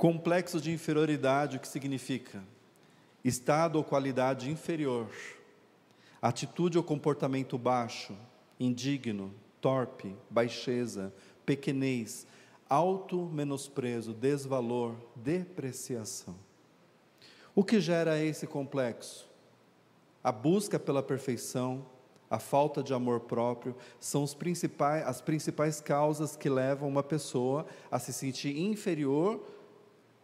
Complexo de inferioridade, o que significa? Estado ou qualidade inferior, atitude ou comportamento baixo, indigno, torpe, baixeza, pequenez, auto-menosprezo, desvalor, depreciação. O que gera esse complexo? A busca pela perfeição, a falta de amor próprio são principais, as principais causas que levam uma pessoa a se sentir inferior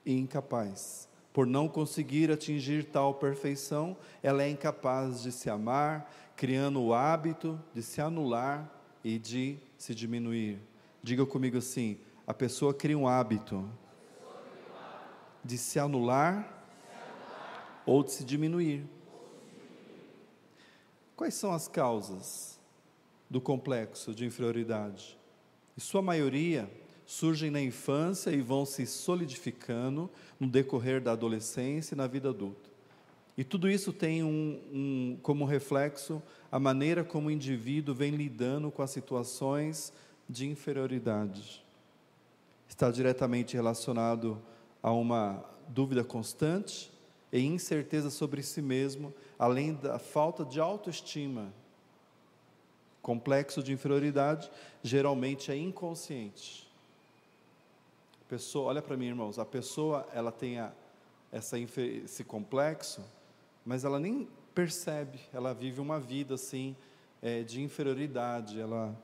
e incapaz. Por não conseguir atingir tal perfeição, ela é incapaz de se amar, criando o hábito de se anular e de se diminuir. Diga comigo assim: a pessoa cria um hábito de se anular ou de se diminuir. Quais são as causas do complexo de inferioridade? Em sua maioria, surgem na infância e vão se solidificando no decorrer da adolescência e na vida adulta. E tudo isso tem um, um, como reflexo a maneira como o indivíduo vem lidando com as situações de inferioridade. Está diretamente relacionado a uma dúvida constante e incerteza sobre si mesmo, além da falta de autoestima. Complexo de inferioridade geralmente é inconsciente. Pessoa, olha para mim, irmãos, a pessoa ela tem esse complexo, mas ela nem percebe, ela vive uma vida assim é, de inferioridade. Ela,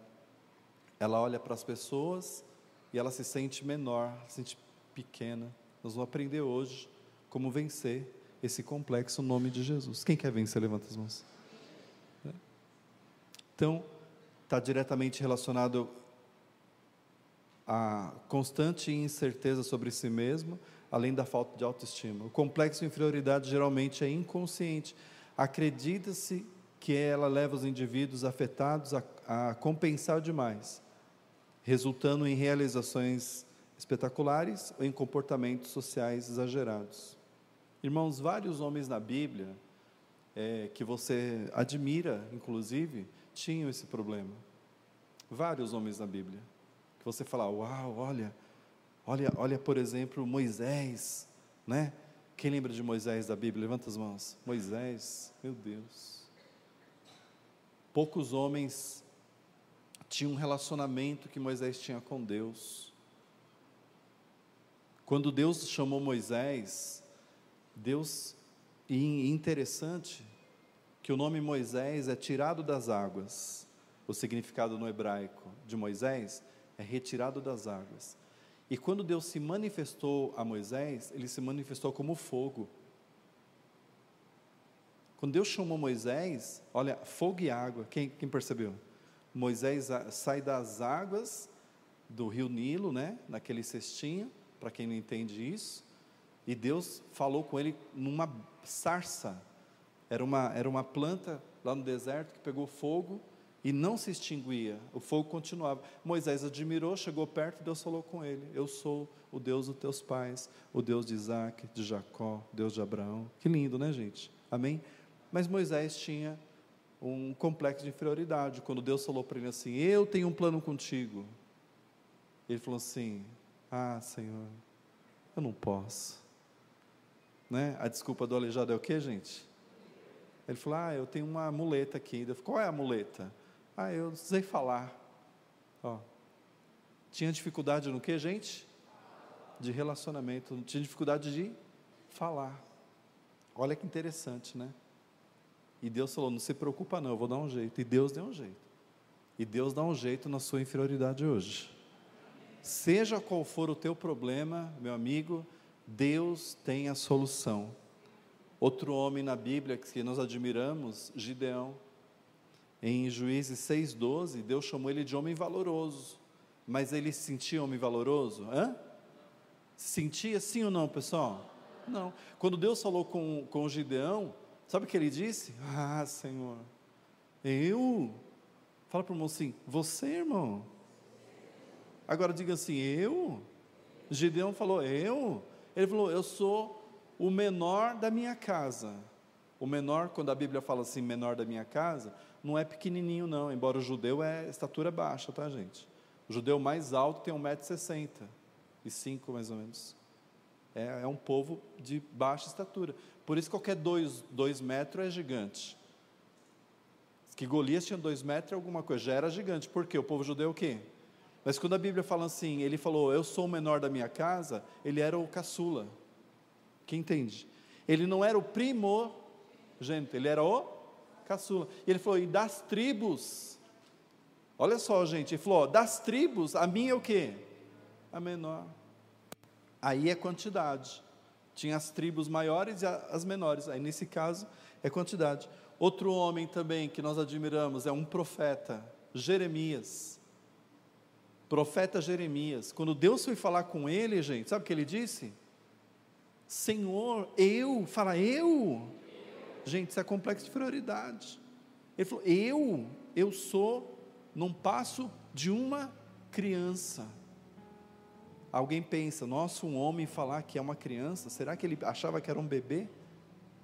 ela olha para as pessoas e ela se sente menor, se sente pequena. Nós vamos aprender hoje como vencer esse complexo no nome de Jesus. Quem quer vencer, levanta as mãos. Então, está diretamente relacionado à constante incerteza sobre si mesmo, além da falta de autoestima. O complexo de inferioridade geralmente é inconsciente. Acredita-se que ela leva os indivíduos afetados a, a compensar demais, resultando em realizações espetaculares ou em comportamentos sociais exagerados. Irmãos, vários homens na Bíblia, é, que você admira, inclusive, tinham esse problema. Vários homens na Bíblia. Que você fala, uau, olha, olha, olha, por exemplo, Moisés, né? Quem lembra de Moisés da Bíblia? Levanta as mãos. Moisés, meu Deus. Poucos homens tinham um relacionamento que Moisés tinha com Deus. Quando Deus chamou Moisés, Deus, e interessante que o nome Moisés é tirado das águas. O significado no hebraico de Moisés é retirado das águas. E quando Deus se manifestou a Moisés, ele se manifestou como fogo. Quando Deus chamou Moisés, olha, fogo e água, quem, quem percebeu? Moisés sai das águas do rio Nilo, né, naquele cestinho, para quem não entende isso, e Deus falou com ele numa sarça. Era uma, era uma planta lá no deserto que pegou fogo e não se extinguia, o fogo continuava. Moisés admirou, chegou perto, Deus falou com ele: Eu sou o Deus dos teus pais, o Deus de Isaac, de Jacó, Deus de Abraão. Que lindo, né, gente? Amém? Mas Moisés tinha um complexo de inferioridade. Quando Deus falou para ele assim: Eu tenho um plano contigo. Ele falou assim: Ah, Senhor, eu não posso. Né? A desculpa do aleijado é o que, gente? Ele falou: Ah, eu tenho uma muleta aqui. Eu falei, Qual é a muleta? Ah, eu sei falar. Tinha dificuldade no que, gente? De relacionamento. Tinha dificuldade de falar. Olha que interessante, né? E Deus falou: Não se preocupa, não, eu vou dar um jeito. E Deus deu um jeito. E Deus dá um jeito na sua inferioridade hoje. Seja qual for o teu problema, meu amigo, Deus tem a solução. Outro homem na Bíblia que nós admiramos, Gideão. Em Juízes 6,12, Deus chamou ele de homem valoroso. Mas ele se sentia homem valoroso? Hã? Se sentia sim ou não, pessoal? Não. Quando Deus falou com, com Gideão, sabe o que ele disse? Ah, Senhor, eu? Fala para o irmão assim, você, irmão? Agora diga assim, eu? Gideão falou, eu? Ele falou: Eu sou o menor da minha casa. O menor, quando a Bíblia fala assim, menor da minha casa, não é pequenininho, não, embora o judeu é estatura baixa, tá, gente? O judeu mais alto tem 1,65m, mais ou menos. É, é um povo de baixa estatura. Por isso qualquer dois, dois metros é gigante. Que Golias tinha dois metros e alguma coisa, já era gigante. Por quê? O povo judeu o quê? Mas quando a Bíblia fala assim, ele falou, eu sou o menor da minha casa, ele era o caçula. Quem entende? Ele não era o primo, gente, ele era o caçula. E ele falou, e das tribos, olha só, gente, ele falou, das tribos, a minha é o quê? A menor. Aí é quantidade. Tinha as tribos maiores e as menores. Aí nesse caso é quantidade. Outro homem também que nós admiramos é um profeta, Jeremias. Profeta Jeremias. Quando Deus foi falar com ele, gente, sabe o que ele disse? Senhor, eu, fala eu. Gente, isso é complexo de prioridade. Ele falou: Eu, eu sou, não passo de uma criança. Alguém pensa, nossa, um homem falar que é uma criança, será que ele achava que era um bebê?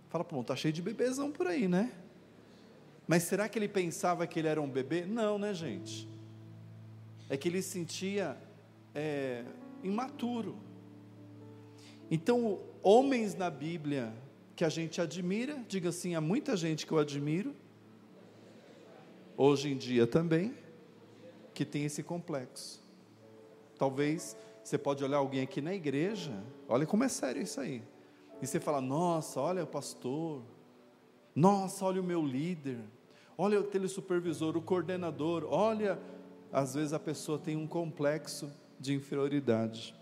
Fala, pô, tá cheio de bebezão por aí, né? Mas será que ele pensava que ele era um bebê? Não, né, gente? É que ele se sentia é, imaturo. Então, homens na Bíblia que a gente admira, diga assim, há muita gente que eu admiro, hoje em dia também, que tem esse complexo. Talvez você pode olhar alguém aqui na igreja, olha como é sério isso aí. E você fala: Nossa, olha o pastor, nossa, olha o meu líder, olha o telesupervisor, o coordenador, olha. Às vezes a pessoa tem um complexo de inferioridade.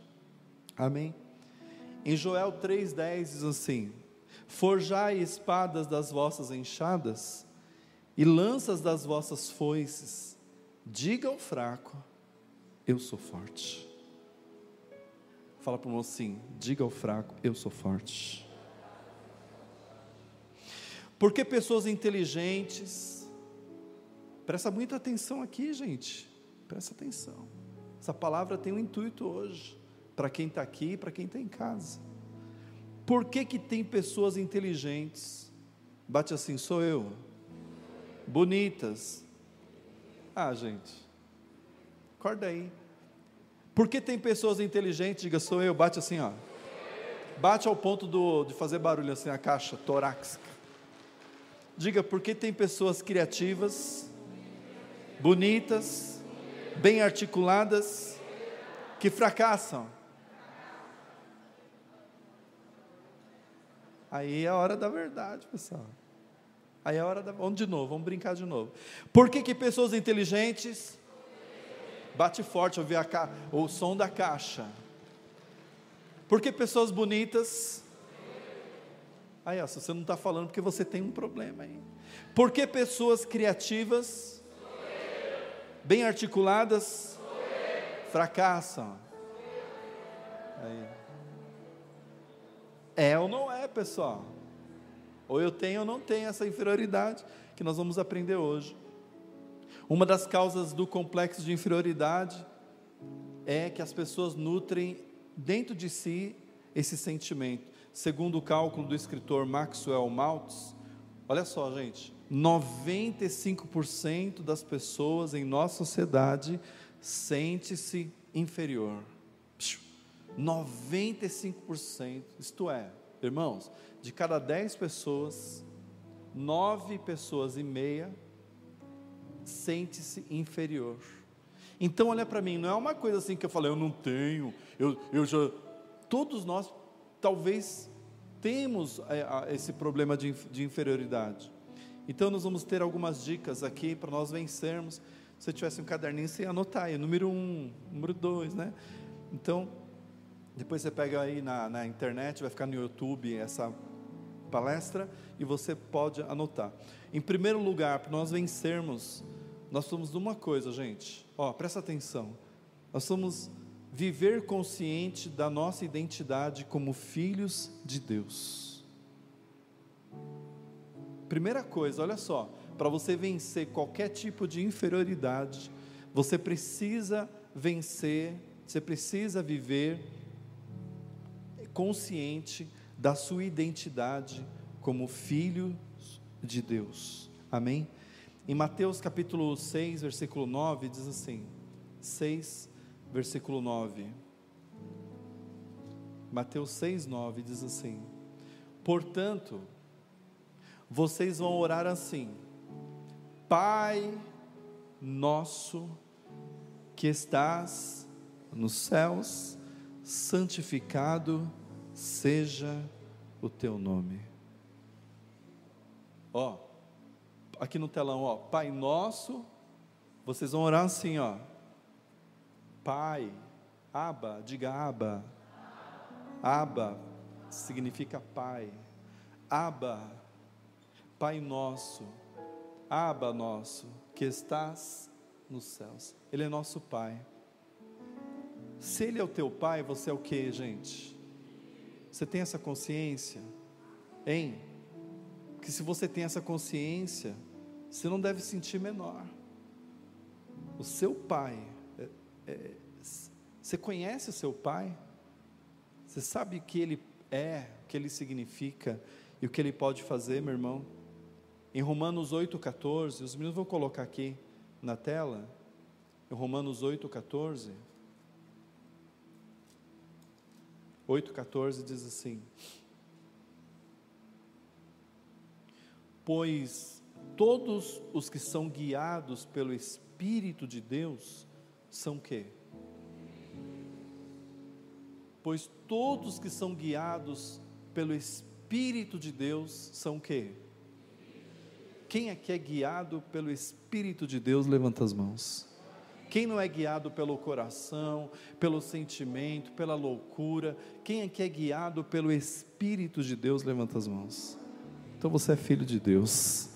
Amém? Em Joel 3,10 diz assim: Forjai espadas das vossas enxadas e lanças das vossas foices, diga ao fraco, eu sou forte. Fala para o assim: diga ao fraco, eu sou forte. Porque pessoas inteligentes, presta muita atenção aqui, gente, presta atenção. Essa palavra tem um intuito hoje, para quem está aqui e para quem está em casa. Por que, que tem pessoas inteligentes? Bate assim, sou eu. Bonitas. Ah, gente, acorda aí. Porque tem pessoas inteligentes, diga, sou eu, bate assim, ó. Bate ao ponto do, de fazer barulho assim, a caixa torácica. Diga, porque tem pessoas criativas, bonitas, bem articuladas, que fracassam. Aí é a hora da verdade, pessoal. Aí é a hora da. Vamos de novo, vamos brincar de novo. Por que, que pessoas inteligentes, Bate forte ouvir ca... o som da caixa. Porque pessoas bonitas. Aí, ó, se você não está falando, porque você tem um problema aí. Porque pessoas criativas, bem articuladas, fracassam. Aí. É ou não é, pessoal? Ou eu tenho ou não tenho essa inferioridade que nós vamos aprender hoje. Uma das causas do complexo de inferioridade é que as pessoas nutrem dentro de si esse sentimento. Segundo o cálculo do escritor Maxwell Maltz, olha só, gente, 95% das pessoas em nossa sociedade sente-se inferior. 95%, isto é, irmãos, de cada 10 pessoas, 9 pessoas e meia sente-se inferior. Então, olha para mim, não é uma coisa assim que eu falei, eu não tenho, eu, eu já. Todos nós, talvez, temos é, esse problema de, de inferioridade. Então, nós vamos ter algumas dicas aqui para nós vencermos. Se você tivesse um caderninho, você ia anotar aí, número um, número dois, né? Então, depois você pega aí na, na internet, vai ficar no YouTube essa palestra e você pode anotar. Em primeiro lugar, para nós vencermos nós somos uma coisa, gente. Ó, presta atenção. Nós somos viver consciente da nossa identidade como filhos de Deus. Primeira coisa, olha só, para você vencer qualquer tipo de inferioridade, você precisa vencer, você precisa viver consciente da sua identidade como filho de Deus. Amém? Em Mateus capítulo 6, versículo 9, diz assim: 6, versículo 9. Mateus 6, 9 diz assim: Portanto, vocês vão orar assim: Pai nosso que estás nos céus, santificado seja o teu nome. Ó, aqui no telão, ó, Pai nosso, vocês vão orar assim, ó. Pai, Aba, diga Aba. Aba significa Pai. Aba, Pai nosso. Aba nosso, que estás nos céus. Ele é nosso Pai. Se Ele é o teu Pai, você é o que, gente? Você tem essa consciência? Hein? Que se você tem essa consciência, você não deve sentir menor. O seu Pai, é, é, você conhece o seu Pai? Você sabe o que Ele é, o que Ele significa e o que Ele pode fazer, meu irmão? Em Romanos 8,14, os meninos vão colocar aqui na tela, em Romanos 8,14. 8,14 diz assim: Pois todos os que são guiados pelo Espírito de Deus são quê? Pois todos que são guiados pelo Espírito de Deus são quê? Quem aqui é guiado pelo Espírito de Deus, levanta as mãos. Quem não é guiado pelo coração, pelo sentimento, pela loucura, quem aqui é guiado pelo Espírito de Deus, levanta as mãos. Então você é filho de Deus.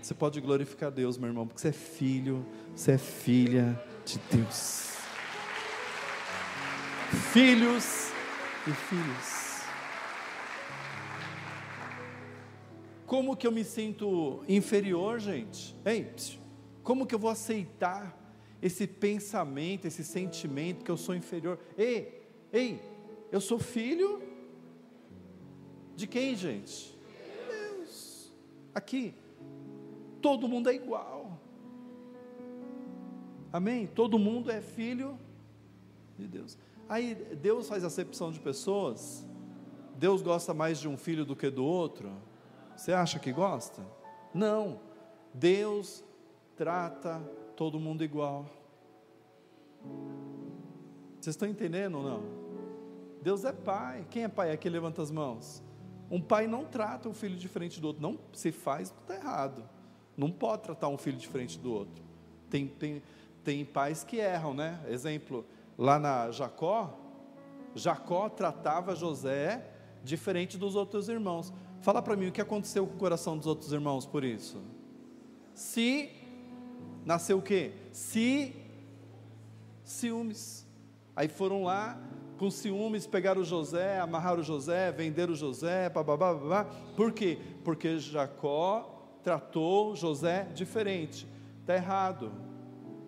Você pode glorificar Deus, meu irmão, porque você é filho, você é filha de Deus. Filhos e filhos. Como que eu me sinto inferior, gente? Ei, como que eu vou aceitar esse pensamento, esse sentimento que eu sou inferior? Ei, ei, eu sou filho de quem, gente? Deus. Aqui, todo mundo é igual. Amém? Todo mundo é filho de Deus. Aí Deus faz acepção de pessoas. Deus gosta mais de um filho do que do outro. Você acha que gosta? Não. Deus trata todo mundo igual. Vocês estão entendendo ou não? Deus é pai. Quem é pai aqui levanta as mãos. Um pai não trata um filho diferente do outro. Não se faz, está errado. Não pode tratar um filho diferente do outro. Tem, tem, tem pais que erram, né? Exemplo, lá na Jacó, Jacó tratava José diferente dos outros irmãos. Fala para mim o que aconteceu com o coração dos outros irmãos por isso. Se nasceu o quê? Se ciúmes. Aí foram lá com ciúmes, pegaram José, amarraram José, venderam José, babá, babá. Por quê? Porque Jacó tratou José diferente. Está errado.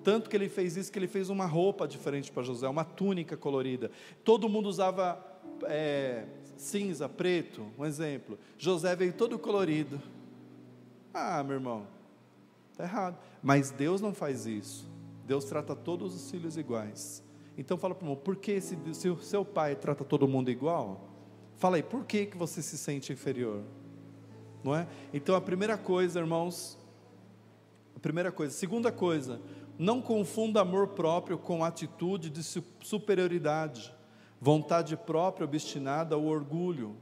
Tanto que ele fez isso que ele fez uma roupa diferente para José, uma túnica colorida. Todo mundo usava é, cinza, preto, um exemplo. José veio todo colorido. Ah, meu irmão, está errado. Mas Deus não faz isso. Deus trata todos os filhos iguais. Então fala para o irmão, por que se, se o seu pai trata todo mundo igual? Fala aí, por que, que você se sente inferior? Não é? Então a primeira coisa, irmãos, a primeira coisa. Segunda coisa, não confunda amor próprio com atitude de superioridade vontade própria obstinada ao orgulho.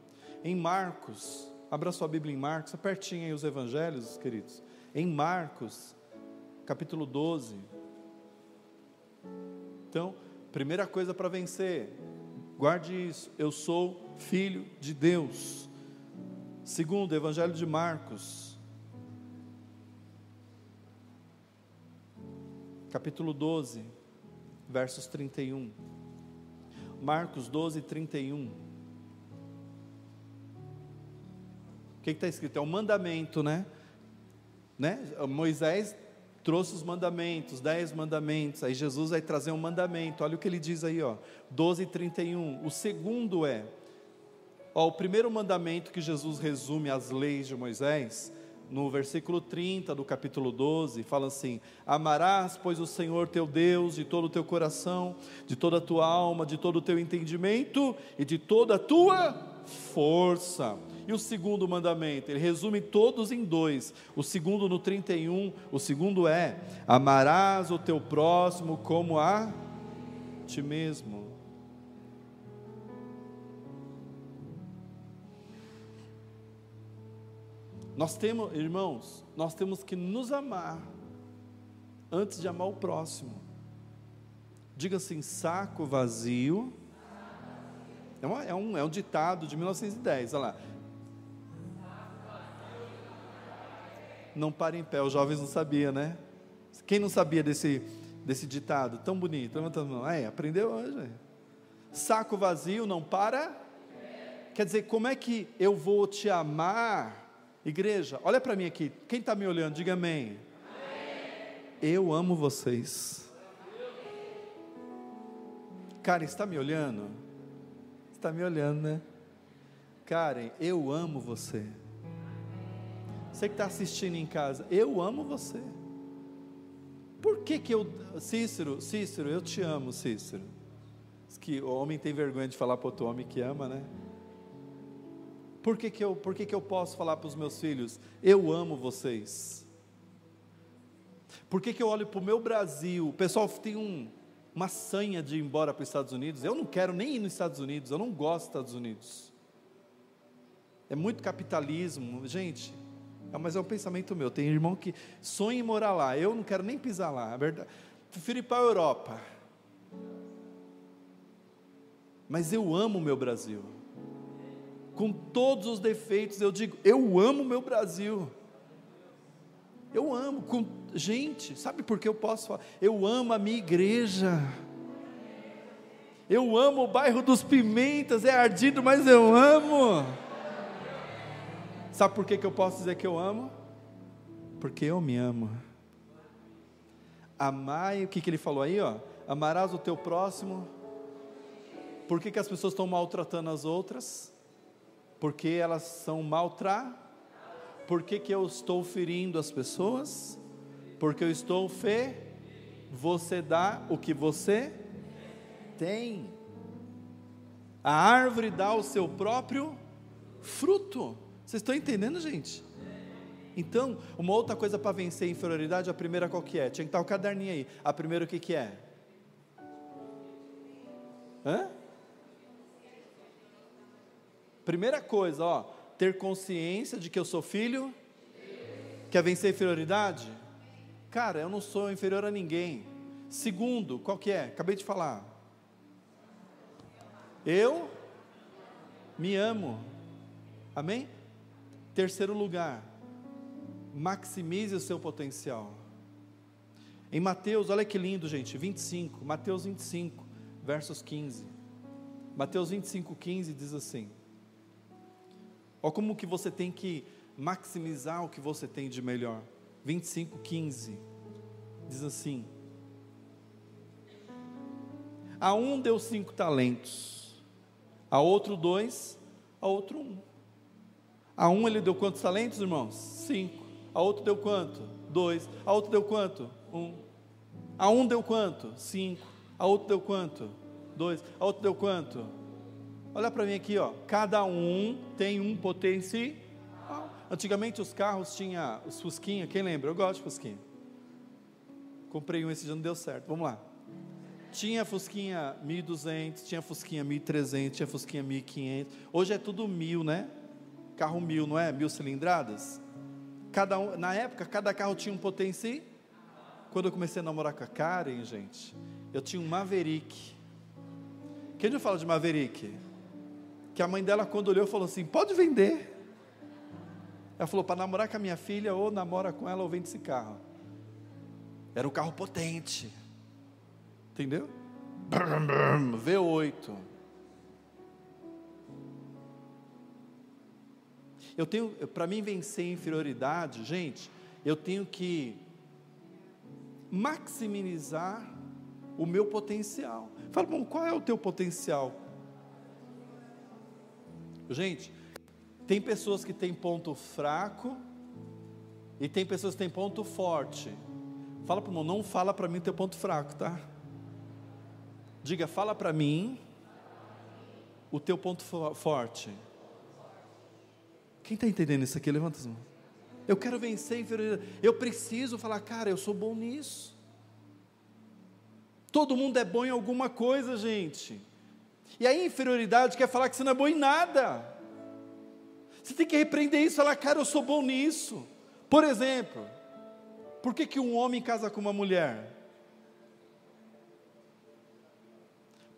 Em Marcos, abra sua Bíblia em Marcos, pertinho aí os evangelhos, queridos. Em Marcos, capítulo 12. Então, primeira coisa para vencer, guarde isso, eu sou filho de Deus. Segundo, Evangelho de Marcos, capítulo 12, versos 31. Marcos 12, 31. O que está escrito? É um mandamento, né? Né? Moisés trouxe os mandamentos, dez mandamentos. Aí Jesus vai trazer um mandamento. Olha o que ele diz aí, ó. 12, 31. O segundo é, ó, o primeiro mandamento que Jesus resume as leis de Moisés, no versículo 30 do capítulo 12, fala assim: Amarás, pois, o Senhor teu Deus de todo o teu coração, de toda a tua alma, de todo o teu entendimento e de toda a tua força. E o segundo mandamento, ele resume todos em dois. O segundo no 31, o segundo é: Amarás o teu próximo como a ti mesmo. Nós temos, irmãos, nós temos que nos amar antes de amar o próximo. Diga assim: saco vazio. É, é, um, é um ditado de 1910, olha lá. Não para em pé, os jovens não sabiam, né? Quem não sabia desse, desse ditado tão bonito? Levanta a mão. É, aprendeu hoje. Saco vazio não para. Quer dizer, como é que eu vou te amar Igreja, olha para mim aqui. Quem está me olhando, diga amém. amém. Eu amo vocês. Karen, está me olhando? Está me olhando, né? Karen, eu amo você. Você que está assistindo em casa, eu amo você. Por que que eu, Cícero, Cícero, eu te amo, Cícero. Diz que o homem tem vergonha de falar para outro homem que ama, né? Por que, que, eu, por que, que eu posso falar para os meus filhos? Eu amo vocês. Por que, que eu olho para o meu Brasil? O pessoal tem um, uma sanha de ir embora para os Estados Unidos. Eu não quero nem ir nos Estados Unidos, eu não gosto dos Estados Unidos. É muito capitalismo, gente. É, mas é um pensamento meu. Tem irmão que sonha em morar lá. Eu não quero nem pisar lá. É verdade. Prefiro ir para a Europa. Mas eu amo o meu Brasil com todos os defeitos, eu digo, eu amo meu Brasil. Eu amo, com, gente, sabe por que eu posso falar? Eu amo a minha igreja. Eu amo o bairro dos Pimentas, é ardido, mas eu amo. Sabe por que, que eu posso dizer que eu amo? Porque eu me amo. Amai, o que, que ele falou aí, ó? Amarás o teu próximo. Por que, que as pessoas estão maltratando as outras? Porque elas são maltratadas. Por que, que eu estou ferindo as pessoas? Porque eu estou fe. Você dá o que você tem. A árvore dá o seu próprio fruto. Vocês estão entendendo, gente? Então, uma outra coisa para vencer a inferioridade, a primeira qual que é? Tinha que estar o caderninho aí. A primeira o que que é? Hã? Primeira coisa, ó, ter consciência de que eu sou filho. Quer vencer a inferioridade? Cara, eu não sou inferior a ninguém. Segundo, qual que é? Acabei de falar. Eu me amo. Amém? Terceiro lugar, maximize o seu potencial. Em Mateus, olha que lindo, gente, 25, Mateus 25, versos 15. Mateus 25, 15 diz assim: Olha como que você tem que maximizar o que você tem de melhor. 25, 15. Diz assim: A um deu cinco talentos, a outro dois, a outro um. A um ele deu quantos talentos, irmãos? Cinco. A outro deu quanto? Dois. A outro deu quanto? Um. A um deu quanto? Cinco. A outro deu quanto? Dois. A outro deu quanto? Olha para mim aqui, ó. Cada um tem um potencial. Antigamente os carros tinham os Fusquinha, quem lembra? Eu gosto de Fusquinha. Comprei um esse dia não deu certo. Vamos lá. Tinha Fusquinha 1200, tinha Fusquinha 1300, tinha Fusquinha 1500. Hoje é tudo mil, né? Carro mil, não é? Mil cilindradas. Cada um, na época, cada carro tinha um potencial. Quando eu comecei a namorar com a Karen, gente, eu tinha um Maverick. Quem já fala de Maverick? que a mãe dela, quando olhou, falou assim: pode vender. Ela falou: para namorar com a minha filha, ou namora com ela, ou vende esse carro. Era um carro potente. Entendeu? V8. Eu tenho, para mim vencer a inferioridade, gente, eu tenho que maximizar o meu potencial. Fala, bom, qual é o teu potencial? Gente, tem pessoas que têm ponto fraco E tem pessoas que têm ponto forte. Fala para o irmão, não fala para mim teu ponto fraco, tá? Diga, fala para mim o teu ponto forte. Quem está entendendo isso aqui? Levanta as mãos. Eu quero vencer inferioridade. Eu preciso falar, cara, eu sou bom nisso. Todo mundo é bom em alguma coisa, gente. E a inferioridade quer falar que você não é bom em nada. Você tem que repreender isso falar, cara, eu sou bom nisso. Por exemplo, por que, que um homem casa com uma mulher?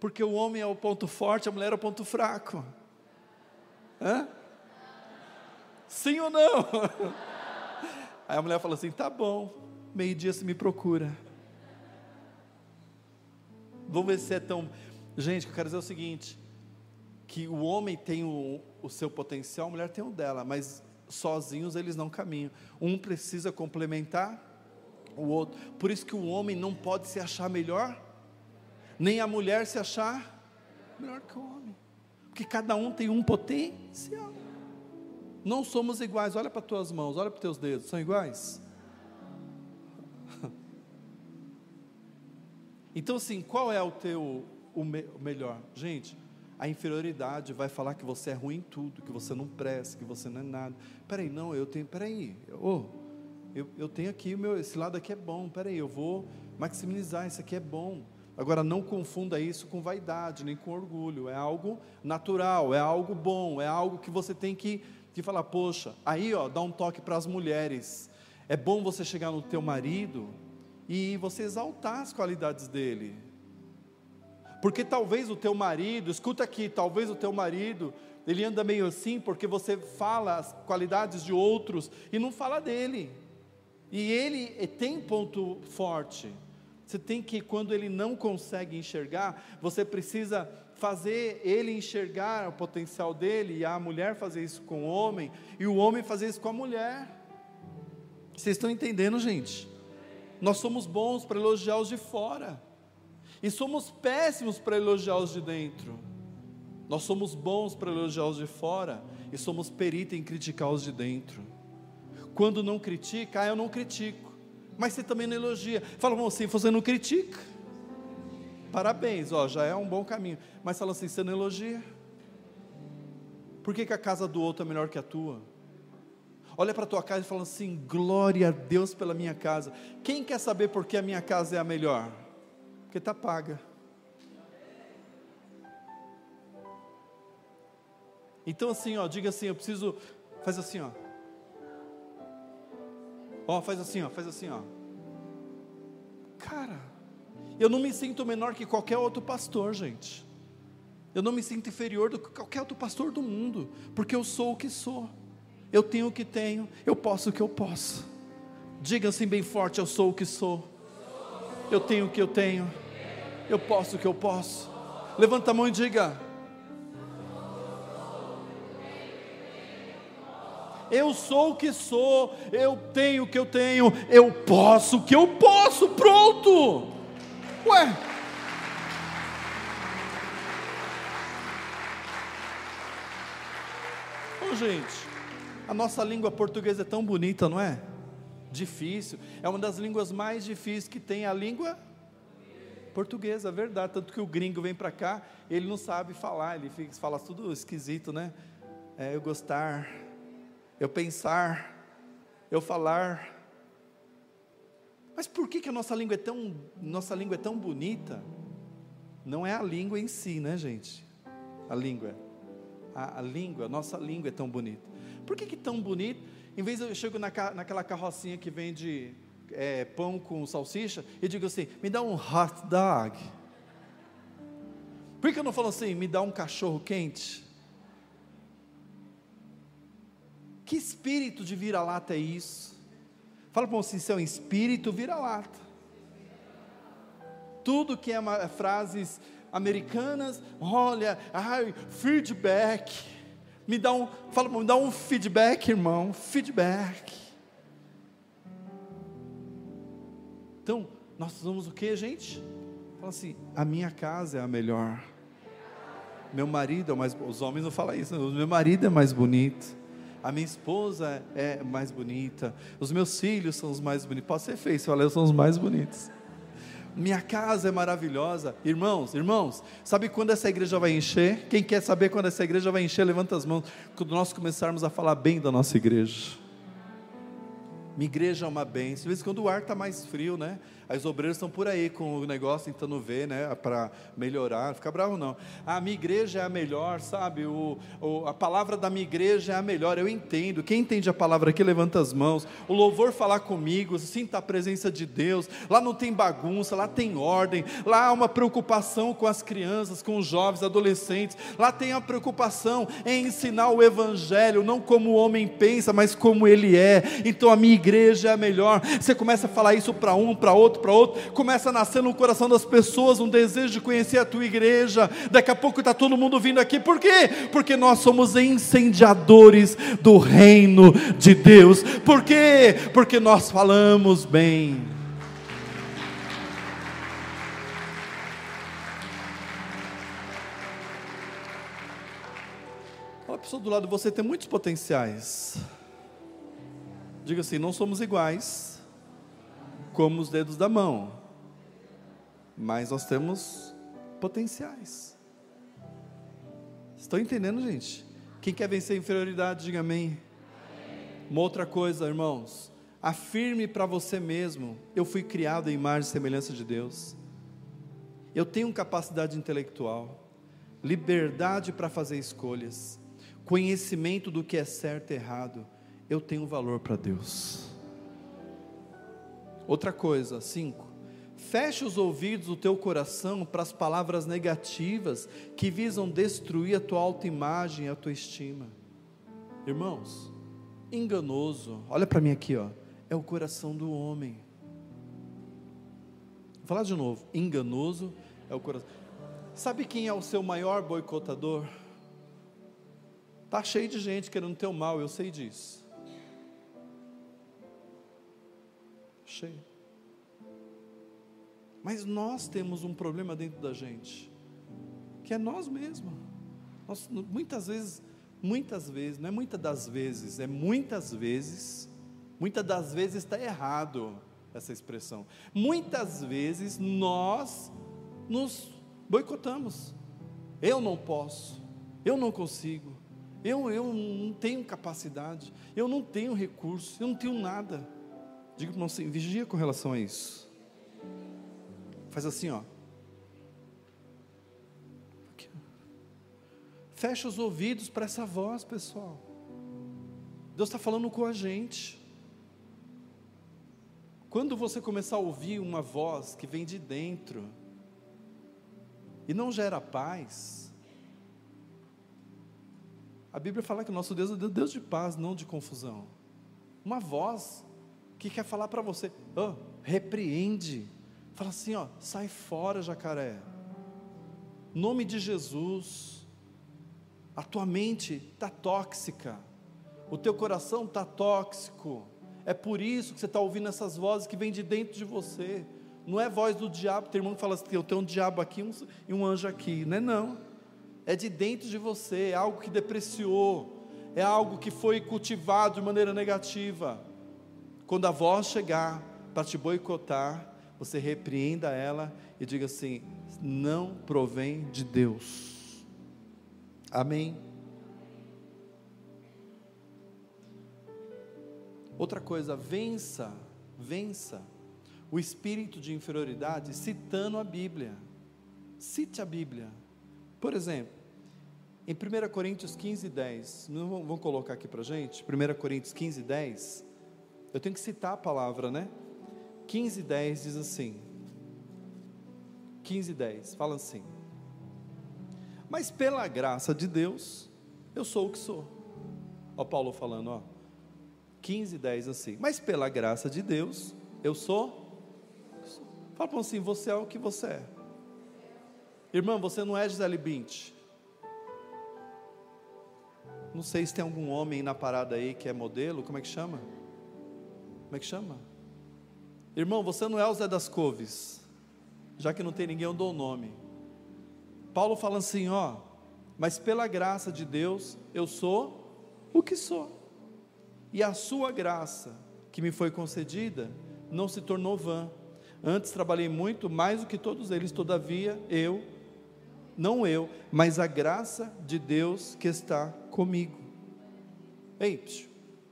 Porque o homem é o ponto forte, a mulher é o ponto fraco. Hã? Sim ou não? Aí a mulher fala assim: tá bom, meio-dia se me procura. Vamos ver se é tão. Gente, eu quero dizer é o seguinte: que o homem tem o, o seu potencial, a mulher tem o dela, mas sozinhos eles não caminham. Um precisa complementar o outro. Por isso que o homem não pode se achar melhor, nem a mulher se achar melhor que o homem. Porque cada um tem um potencial. Não somos iguais. Olha para as tuas mãos, olha para teus dedos. São iguais? Então, assim, qual é o teu o, me, o melhor? Gente, a inferioridade vai falar que você é ruim em tudo, que você não presta, que você não é nada. Peraí, não, eu tenho, peraí, oh, eu, eu tenho aqui, meu, esse lado aqui é bom, peraí, eu vou maximizar, isso aqui é bom. Agora, não confunda isso com vaidade, nem com orgulho, é algo natural, é algo bom, é algo que você tem que que fala, poxa, aí ó, dá um toque para as mulheres. É bom você chegar no teu marido e você exaltar as qualidades dele. Porque talvez o teu marido, escuta aqui, talvez o teu marido, ele anda meio assim porque você fala as qualidades de outros e não fala dele. E ele tem ponto forte. Você tem que, quando ele não consegue enxergar, você precisa fazer ele enxergar o potencial dele, e a mulher fazer isso com o homem, e o homem fazer isso com a mulher. Vocês estão entendendo, gente? Nós somos bons para elogiar os de fora, e somos péssimos para elogiar os de dentro. Nós somos bons para elogiar os de fora, e somos peritos em criticar os de dentro. Quando não critica, ah, eu não critico, mas você também não elogia. Fala assim, você não critica parabéns, ó, já é um bom caminho. Mas fala assim, você não elogia? Por que, que a casa do outro é melhor que a tua? Olha para a tua casa e fala assim: glória a Deus pela minha casa. Quem quer saber por que a minha casa é a melhor? Porque está paga. Então assim, ó, diga assim, eu preciso, faz assim, ó. Ó, faz assim, ó, faz assim, ó. Cara, eu não me sinto menor que qualquer outro pastor, gente. Eu não me sinto inferior do que qualquer outro pastor do mundo, porque eu sou o que sou. Eu tenho o que tenho, eu posso o que eu posso. Diga assim bem forte: eu sou o que sou. Eu tenho o que eu tenho. Eu posso o que eu posso. Levanta a mão e diga: Eu sou o que sou, eu tenho o que eu tenho, eu posso o que eu posso, pronto. Ué. Ô gente, a nossa língua portuguesa é tão bonita, não é? Difícil. É uma das línguas mais difíceis que tem a língua portuguesa, é verdade. Tanto que o gringo vem para cá, ele não sabe falar, ele fica, fala tudo esquisito, né? É, eu gostar, eu pensar, eu falar. Mas por que, que a nossa língua é tão, nossa língua é tão bonita? Não é a língua em si, né, gente? A língua. A, a língua, a nossa língua é tão bonita. Por que, que tão bonito? Em vez eu chego na, naquela carrocinha que vende é, pão com salsicha e digo assim: me dá um hot dog. Por que eu não falo assim, me dá um cachorro quente? Que espírito de vira-lata é isso? Fala para você, seu espírito vira-lata. Tudo que é uma, frases americanas, olha, ai, feedback. Me dá um, fala, me dá um feedback, irmão, feedback. Então, nós somos o que, gente? Fala assim, a minha casa é a melhor. Meu marido é mais, os homens não falam isso, meu marido é mais bonito. A minha esposa é mais bonita. Os meus filhos são os mais bonitos. Pode ser feio, se falar, são os mais bonitos. Minha casa é maravilhosa. Irmãos, irmãos, sabe quando essa igreja vai encher? Quem quer saber quando essa igreja vai encher, levanta as mãos. Quando nós começarmos a falar bem da nossa igreja. Minha igreja é uma bênção. De vez em quando o ar está mais frio, né? As obreiras estão por aí com o negócio tentando ver, né, para melhorar. Não fica bravo não. A minha igreja é a melhor, sabe? O, o, a palavra da minha igreja é a melhor. Eu entendo. Quem entende a palavra aqui levanta as mãos. O louvor falar comigo, sinta a presença de Deus. Lá não tem bagunça, lá tem ordem. Lá há uma preocupação com as crianças, com os jovens, adolescentes. Lá tem a preocupação em ensinar o evangelho, não como o homem pensa, mas como ele é. Então a minha igreja é a melhor. Você começa a falar isso para um, para outro outro para outro, começa a nascer no coração das pessoas um desejo de conhecer a tua igreja. Daqui a pouco está todo mundo vindo aqui, por quê? Porque nós somos incendiadores do reino de Deus. Por quê? Porque nós falamos bem. Olha a pessoa do lado, você tem muitos potenciais. Diga assim: não somos iguais como os dedos da mão, mas nós temos potenciais. Estão entendendo, gente? Quem quer vencer a inferioridade, diga amém. Uma outra coisa, irmãos, afirme para você mesmo: eu fui criado em imagem e semelhança de Deus. Eu tenho capacidade intelectual, liberdade para fazer escolhas, conhecimento do que é certo e errado. Eu tenho valor para Deus. Outra coisa, cinco. Feche os ouvidos do teu coração para as palavras negativas que visam destruir a tua autoimagem e a tua estima. Irmãos, enganoso, olha para mim aqui, ó, é o coração do homem. Vou falar de novo, enganoso é o coração. Sabe quem é o seu maior boicotador? Tá cheio de gente querendo teu mal, eu sei disso. Cheio. Mas nós temos um problema dentro da gente, que é nós mesmos. Nós, muitas vezes, muitas vezes, não é muitas das vezes, é muitas vezes, muitas das vezes está errado essa expressão. Muitas vezes nós nos boicotamos. Eu não posso, eu não consigo, eu, eu não tenho capacidade, eu não tenho recurso, eu não tenho nada. Diga para o assim, vigia com relação a isso. Faz assim, ó. Fecha os ouvidos para essa voz, pessoal. Deus está falando com a gente. Quando você começar a ouvir uma voz que vem de dentro e não gera paz, a Bíblia fala que o nosso Deus é Deus de paz, não de confusão. Uma voz que quer falar para você, oh, repreende, fala assim, ó, sai fora, jacaré. Nome de Jesus. A tua mente está tóxica, o teu coração está tóxico. É por isso que você está ouvindo essas vozes que vêm de dentro de você. Não é voz do diabo, tem irmão que fala assim, eu tenho um diabo aqui um, e um anjo aqui. Não é não. É de dentro de você, é algo que depreciou, é algo que foi cultivado de maneira negativa. Quando a voz chegar para te boicotar, você repreenda ela e diga assim: não provém de Deus. Amém. Outra coisa, vença, vença o espírito de inferioridade citando a Bíblia. Cite a Bíblia. Por exemplo, em 1 Coríntios 15, 10, vamos colocar aqui para gente? 1 Coríntios 15, 10. Eu tenho que citar a palavra, né? 15, 10 diz assim. 15, 10, fala assim. Mas pela graça de Deus, eu sou o que sou. Ó Paulo falando, ó. 15, 10 assim. Mas pela graça de Deus, eu sou. Fala para assim, você é o que você é. Irmão, você não é Gisele Bint. Não sei se tem algum homem na parada aí que é modelo, como é que chama? Como é que chama? Irmão, você não é o Zé das Coves. Já que não tem ninguém, eu dou o nome. Paulo fala assim, ó, mas pela graça de Deus, eu sou o que sou. e a sua graça, que me foi concedida, não se tornou vã. Antes trabalhei muito mais do que todos eles, todavia eu, não eu, mas a graça de Deus que está comigo. Ei,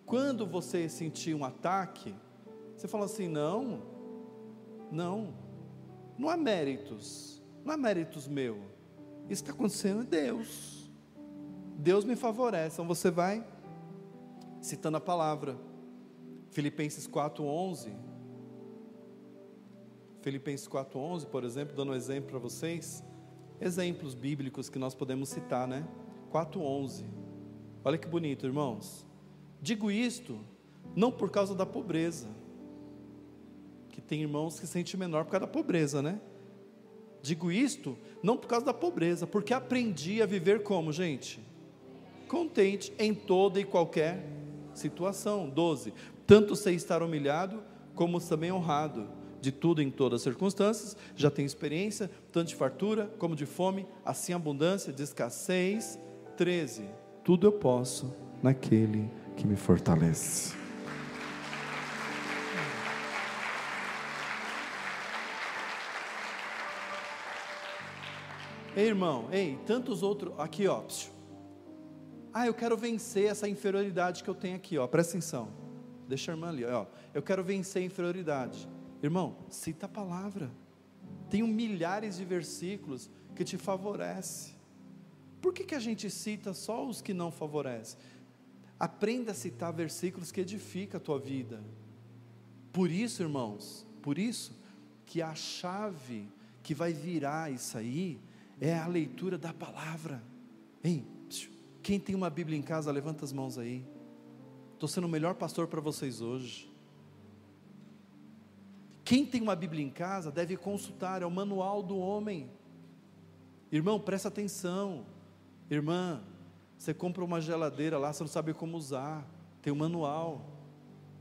quando você sentir um ataque, você fala assim: não, não, não há méritos, não há méritos meu. Isso está acontecendo em Deus. Deus me favorece. Então você vai citando a palavra. Filipenses 4:11. Filipenses 4:11, por exemplo, dando um exemplo para vocês, exemplos bíblicos que nós podemos citar, né? 4:11. Olha que bonito, irmãos. Digo isto não por causa da pobreza, que tem irmãos que sentem menor por causa da pobreza, né? Digo isto não por causa da pobreza, porque aprendi a viver como, gente? Contente em toda e qualquer situação. 12. Tanto sei estar humilhado, como também honrado. De tudo em todas as circunstâncias, já tenho experiência, tanto de fartura como de fome, assim abundância, de escassez. 13. Tudo eu posso naquele que me fortalece. Ei, irmão, ei, tantos outros, aqui ó, ah, eu quero vencer essa inferioridade que eu tenho aqui, ó. Presta atenção. Deixa a irmã ali, ó. Eu quero vencer a inferioridade. Irmão, cita a palavra. Tem milhares de versículos que te favorecem. Por que, que a gente cita só os que não favorecem? Aprenda a citar versículos que edificam a tua vida. Por isso, irmãos, por isso que a chave que vai virar isso aí é a leitura da palavra. Hein? Quem tem uma Bíblia em casa, levanta as mãos aí. Estou sendo o melhor pastor para vocês hoje. Quem tem uma Bíblia em casa deve consultar, é o manual do homem. Irmão, presta atenção. Irmã, você compra uma geladeira lá, você não sabe como usar. Tem o um manual.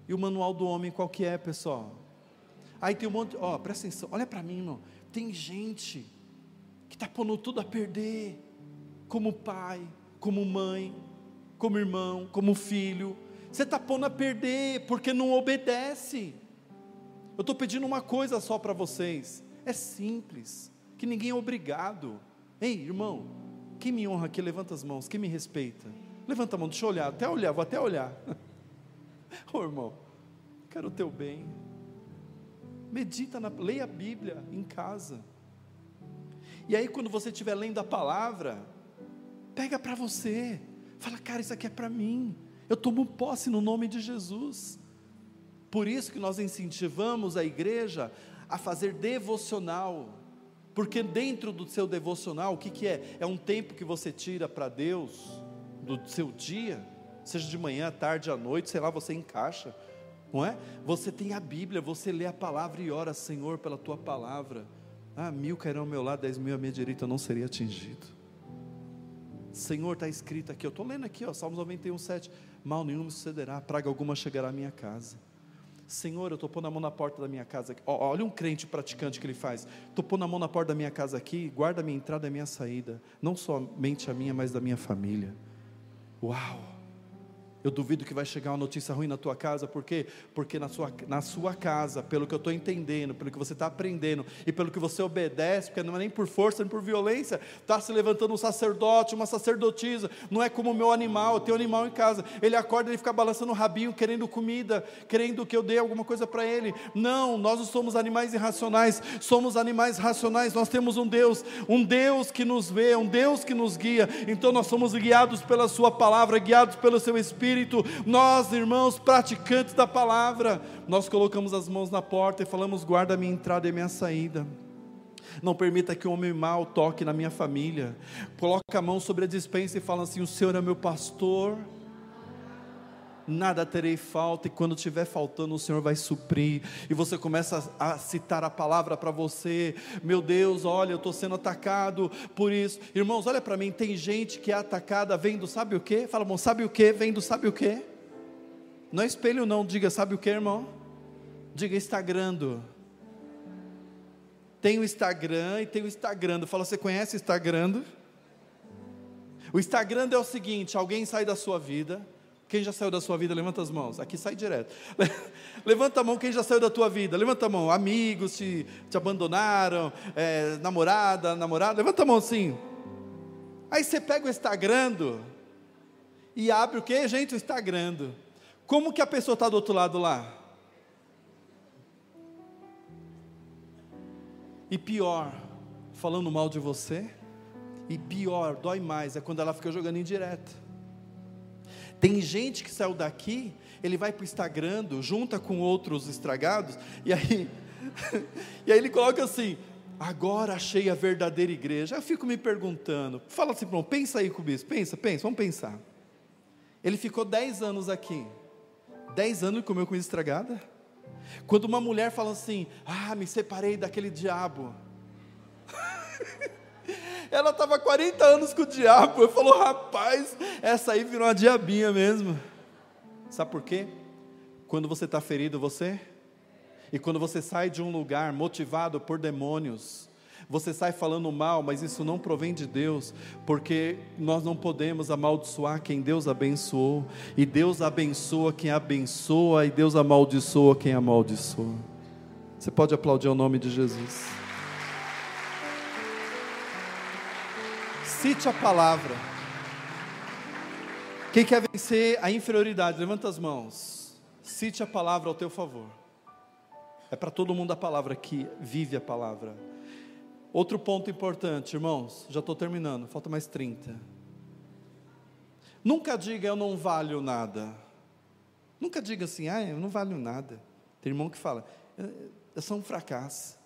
E o manual do homem qual que é, pessoal? Aí tem um monte, ó, presta atenção, olha para mim, irmão. Tem gente que está pondo tudo a perder, como pai, como mãe, como irmão, como filho. Você está pondo a perder porque não obedece. Eu estou pedindo uma coisa só para vocês. É simples, que ninguém é obrigado. Ei, irmão, quem me honra aqui, levanta as mãos. Quem me respeita? Levanta a mão, deixa eu olhar, até olhar, vou até olhar. Ô oh, irmão, quero o teu bem. Medita, na, leia a Bíblia em casa. E aí, quando você estiver lendo a palavra, Pega para você. Fala, cara, isso aqui é para mim. Eu tomo posse no nome de Jesus. Por isso que nós incentivamos a igreja a fazer devocional. Porque dentro do seu devocional, o que, que é? É um tempo que você tira para Deus do seu dia, seja de manhã, tarde, à noite, sei lá, você encaixa, não é? Você tem a Bíblia, você lê a palavra e ora, Senhor, pela tua palavra. Ah, mil cairão ao meu lado, dez mil à minha direita, eu não seria atingido. Senhor, está escrito aqui, eu estou lendo aqui, ó, Salmos 91, 7. Mal nenhum me sucederá, praga alguma chegará à minha casa. Senhor, eu estou pondo a mão na porta da minha casa aqui. Olha um crente praticante que ele faz. Estou pondo a mão na porta da minha casa aqui, guarda a minha entrada e a minha saída. Não somente a minha, mas da minha família. Uau! Eu duvido que vai chegar uma notícia ruim na tua casa, por quê? Porque na sua, na sua casa, pelo que eu estou entendendo, pelo que você está aprendendo e pelo que você obedece, porque não é nem por força nem por violência, está se levantando um sacerdote, uma sacerdotisa, não é como o meu animal, eu tenho um animal em casa, ele acorda e fica balançando o rabinho, querendo comida, querendo que eu dê alguma coisa para ele. Não, nós não somos animais irracionais, somos animais racionais, nós temos um Deus, um Deus que nos vê, um Deus que nos guia, então nós somos guiados pela Sua palavra, guiados pelo Seu Espírito Espírito, nós, irmãos, praticantes da palavra, nós colocamos as mãos na porta e falamos: guarda a minha entrada e a minha saída. Não permita que o homem mau toque na minha família. Coloca a mão sobre a dispensa e fala assim: O Senhor é meu pastor nada terei falta, e quando tiver faltando, o Senhor vai suprir. E você começa a, citar a palavra para você: Meu Deus, olha, eu estou sendo atacado por isso. Irmãos, olha para mim: tem gente que é atacada, vendo, sabe o que? Fala, irmão, sabe o que? Vendo, sabe o que? Não é espelho, não, diga, sabe o que, irmão? Diga, Instagrando. Tem o Instagram e tem o Instagram. Fala, você conhece o Instagram? O Instagram é o seguinte: alguém sai da sua vida Quem já saiu da sua vida, levanta as mãos. Aqui sai direto. Levanta a mão quem já saiu da tua vida. Levanta a mão. Amigos te, te abandonaram, é, namorada, namorado. Levanta a mão assim. Aí você pega o Instagram e abre o que, gente? O Instagram. Como que a pessoa está do outro lado lá? E pior, falando mal de você. E pior, dói mais, é quando ela fica jogando indireta. Tem gente que saiu daqui, ele vai para o Instagram, junta com outros estragados, e aí, e aí ele coloca assim: agora achei a verdadeira igreja. Eu fico me perguntando, fala assim, pronto, pensa aí com o bispo, pensa, pensa, vamos pensar. Ele ficou 10 anos aqui, 10 anos e comeu comida estragada? Quando uma mulher fala assim, ah, me separei daquele diabo. Ela estava 40 anos com o diabo. Eu falou, rapaz, essa aí virou uma diabinha mesmo. Sabe por quê? Quando você está ferido, você. E quando você sai de um lugar motivado por demônios, você sai falando mal, mas isso não provém de Deus, porque nós não podemos amaldiçoar quem Deus abençoou, e Deus abençoa quem abençoa, e Deus amaldiçoa quem amaldiçoa. Você pode aplaudir o nome de Jesus. Cite a palavra. Quem quer vencer a inferioridade, levanta as mãos. Cite a palavra ao teu favor. É para todo mundo a palavra que vive a palavra. Outro ponto importante, irmãos, já estou terminando, falta mais 30. Nunca diga eu não valho nada. Nunca diga assim, ah, eu não valho nada. Tem irmão que fala, eu sou um fracasso.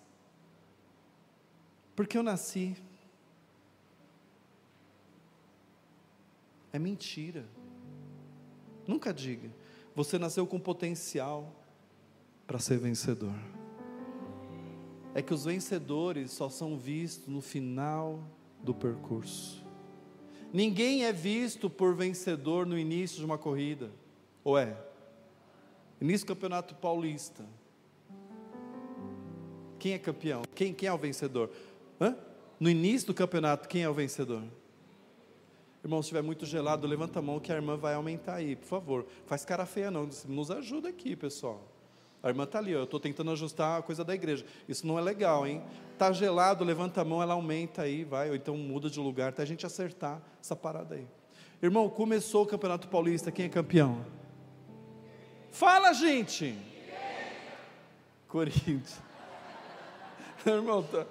Porque eu nasci, É mentira. Nunca diga. Você nasceu com potencial para ser vencedor. É que os vencedores só são vistos no final do percurso. Ninguém é visto por vencedor no início de uma corrida. Ou é? Início do campeonato paulista. Quem é campeão? Quem, quem é o vencedor? Hã? No início do campeonato, quem é o vencedor? Irmão, se estiver muito gelado, levanta a mão que a irmã vai aumentar aí, por favor. Faz cara feia não, nos ajuda aqui, pessoal. A irmã está ali, ó, eu estou tentando ajustar a coisa da igreja. Isso não é legal, hein? Está gelado, levanta a mão, ela aumenta aí, vai, ou então muda de lugar, até a gente acertar essa parada aí. Irmão, começou o Campeonato Paulista, quem é campeão? Fala, gente! Corinthians. Irmão, tá...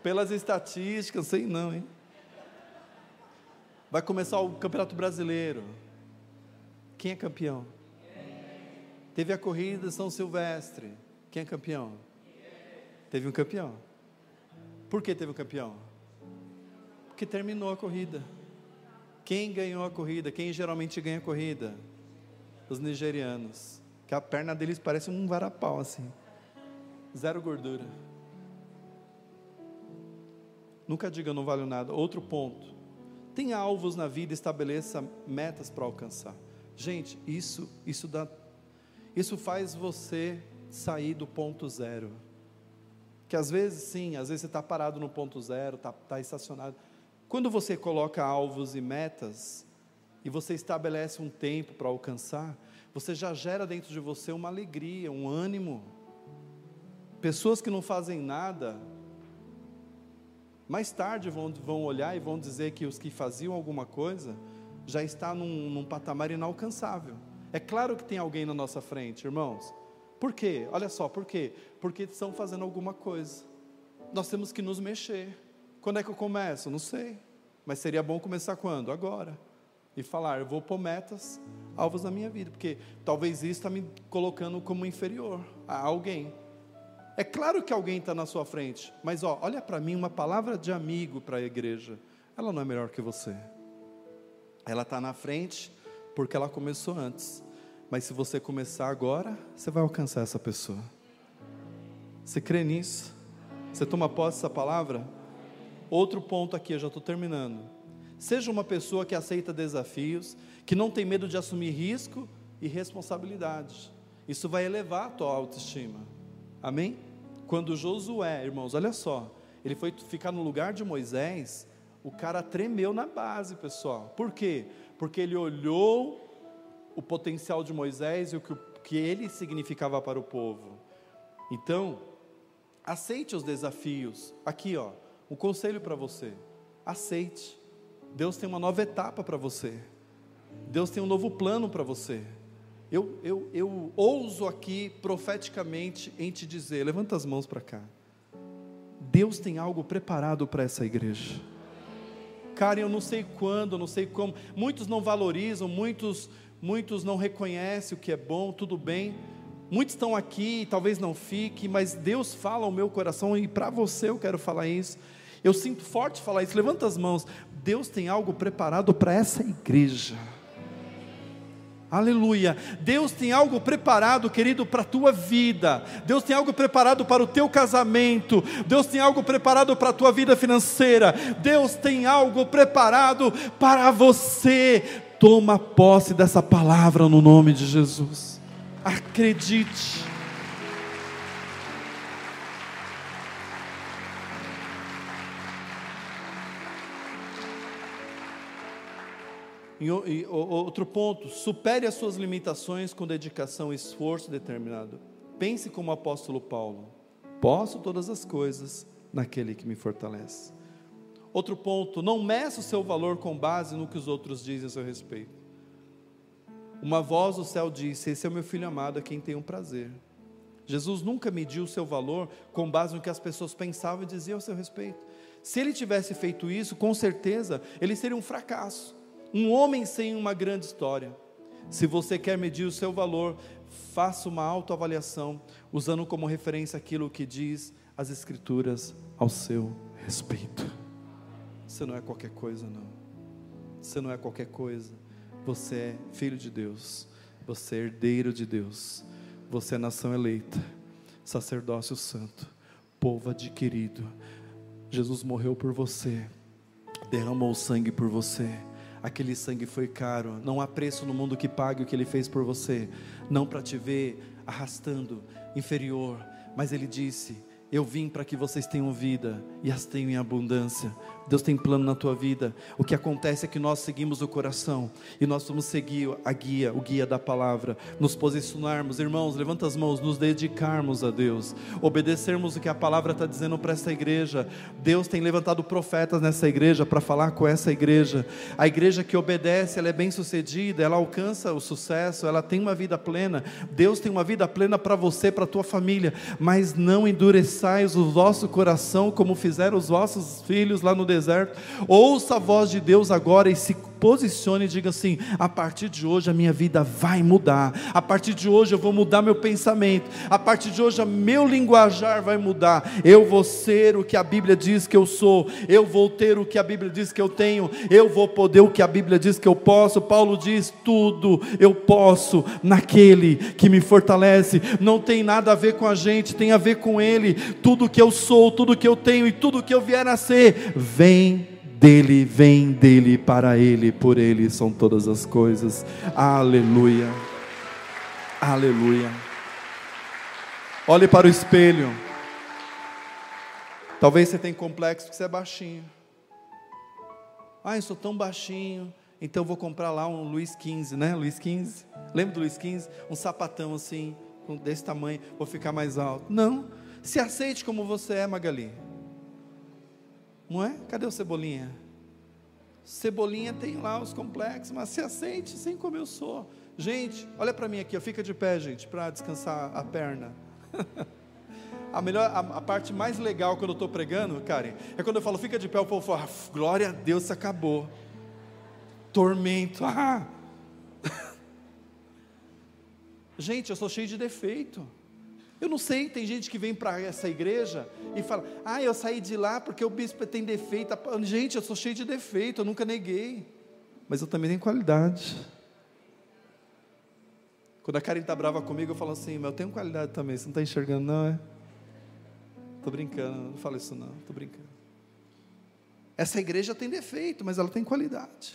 pelas estatísticas, sei não, hein? Vai começar o Campeonato Brasileiro. Quem é campeão? Teve a corrida São Silvestre. Quem é campeão? Teve um campeão. Por que teve um campeão? Porque terminou a corrida. Quem ganhou a corrida? Quem geralmente ganha a corrida? Os nigerianos. Que a perna deles parece um varapau assim. Zero gordura. Nunca diga não vale nada. Outro ponto. Tenha alvos na vida, estabeleça metas para alcançar. Gente, isso, isso dá, isso faz você sair do ponto zero. Que às vezes sim, às vezes você está parado no ponto zero, está tá estacionado. Quando você coloca alvos e metas, e você estabelece um tempo para alcançar, você já gera dentro de você uma alegria, um ânimo. Pessoas que não fazem nada, mais tarde vão, vão olhar e vão dizer que os que faziam alguma coisa já está num, num patamar inalcançável. É claro que tem alguém na nossa frente, irmãos. Por quê? Olha só, por quê? Porque estão fazendo alguma coisa. Nós temos que nos mexer. Quando é que eu começo? Não sei. Mas seria bom começar quando? Agora. E falar, eu vou pôr metas, alvos na minha vida, porque talvez isso está me colocando como inferior a alguém. É claro que alguém está na sua frente, mas ó, olha para mim uma palavra de amigo para a igreja. Ela não é melhor que você. Ela está na frente porque ela começou antes. Mas se você começar agora, você vai alcançar essa pessoa. Você crê nisso? Você toma posse dessa palavra? Outro ponto aqui, eu já estou terminando. Seja uma pessoa que aceita desafios, que não tem medo de assumir risco e responsabilidade. Isso vai elevar a tua autoestima. Amém? Quando Josué, irmãos, olha só, ele foi ficar no lugar de Moisés, O cara tremeu na base, pessoal. Por quê? Porque ele olhou o potencial de Moisés e o que, que ele significava para o povo. Então, aceite os desafios. Aqui, ó, um conselho para você. Aceite. Deus tem uma nova etapa para você. Deus tem um novo plano para você. Eu, eu, eu ouso aqui profeticamente em te dizer: levanta as mãos para cá. Deus tem algo preparado para essa igreja. Cara, eu não sei quando, não sei como. Muitos não valorizam, muitos, muitos não reconhecem o que é bom, tudo bem. Muitos estão aqui, talvez não fique, mas Deus fala ao meu coração e para você eu quero falar isso. Eu sinto forte falar isso. Levanta as mãos. Deus tem algo preparado para essa igreja. Aleluia. Deus tem algo preparado, querido, para a tua vida. Deus tem algo preparado para o teu casamento. Deus tem algo preparado para a tua vida financeira. Deus tem algo preparado para você. Toma posse dessa palavra no nome de Jesus. Acredite. E, outro ponto, supere as suas limitações com dedicação e esforço determinado. Pense como o apóstolo Paulo: posso todas as coisas naquele que me fortalece. Outro ponto, não meça o seu valor com base no que os outros dizem a seu respeito. Uma voz do céu disse: Esse é o meu filho amado, a quem tenho prazer. Jesus nunca mediu o seu valor com base no que as pessoas pensavam e diziam a seu respeito. Se ele tivesse feito isso, com certeza ele seria um fracasso. Um homem sem uma grande história. Se você quer medir o seu valor, faça uma autoavaliação, usando como referência aquilo que diz as Escrituras ao seu respeito. Você não é qualquer coisa, não. Você não é qualquer coisa. Você é filho de Deus. Você é herdeiro de Deus. Você é nação eleita, sacerdócio santo, povo adquirido. Jesus morreu por você, derramou sangue por você aquele sangue foi caro. Não há preço no mundo que pague o que ele fez por você. Não para te ver arrastando, inferior. Mas ele disse: Eu vim para que vocês tenham vida e as tenham em abundância. Deus tem plano na tua vida. O que acontece é que nós seguimos o coração e nós vamos seguir a guia, o guia da palavra, nos posicionarmos, irmãos, levanta as mãos, nos dedicarmos a Deus, obedecermos o que a palavra está dizendo para essa igreja. Deus tem levantado profetas nessa igreja para falar com essa igreja. A igreja que obedece, ela é bem sucedida, ela alcança o sucesso, ela tem uma vida plena. Deus tem uma vida plena para você, para tua família, mas não endureçais o vosso coração como fizeram os vossos filhos lá no deserto deserto. Ouça a voz de Deus agora e se posicione e diga assim: a partir de hoje a minha vida vai mudar, a partir de hoje eu vou mudar meu pensamento, a partir de hoje meu linguajar vai mudar, eu vou ser o que a Bíblia diz que eu sou, eu vou ter o que a Bíblia diz que eu tenho, eu vou poder o que a Bíblia diz que eu posso. Paulo diz: tudo eu posso naquele que me fortalece, não tem nada a ver com a gente, tem a ver com Ele, tudo que eu sou, tudo que eu tenho e tudo que eu vier a ser, vem dele, vem dele, para ele, por ele são todas as coisas. Aleluia. Aleluia. Olhe para o espelho. Talvez você tenha complexo que você é baixinho. Ah, eu sou tão baixinho, então vou comprar lá um Luiz 15, né? Luiz 15. Lembra do Luiz 15? Um sapatão assim, desse tamanho, vou ficar mais alto. Não. Se aceite como você é, Magali. Não é? Cadê o Cebolinha? Cebolinha tem lá os complexos, mas se aceite assim como eu sou. Gente, olha para mim aqui, fica de pé, gente, para descansar a perna. a melhor, a, a, parte mais legal quando eu estou pregando, Karen, é quando eu falo fica de pé, o povo fala, ah, glória a Deus, acabou. Tormento, ah. gente, eu sou cheio de defeito. Eu não sei, tem gente que vem para essa igreja e fala: Ah, eu saí de lá porque o bispo tem defeito. Gente, eu sou cheio de defeito, eu nunca neguei. Mas eu também tenho qualidade. Quando a Karen está brava comigo, eu falo assim: Mas eu tenho qualidade também. Você não está enxergando, não é? Estou brincando, não falo isso, não. Estou brincando. Essa igreja tem defeito, mas ela tem qualidade.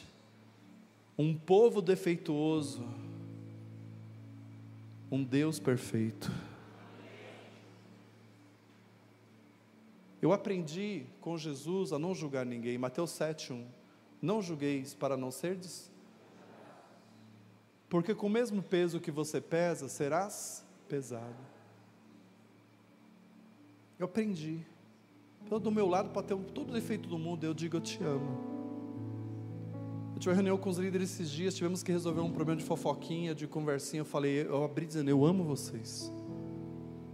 Um povo defeituoso, um Deus perfeito. Eu aprendi com Jesus a não julgar ninguém. Mateus 7:1. Não julgueis para não serdes porque com o mesmo peso que você pesa, serás pesado. Eu aprendi. Então, do meu lado, pode ter todo o defeito do mundo, eu digo eu te amo. Eu tive uma reunião com os líderes esses dias, tivemos que resolver um problema de fofoquinha, de conversinha. Eu falei, eu abri dizendo, eu amo vocês.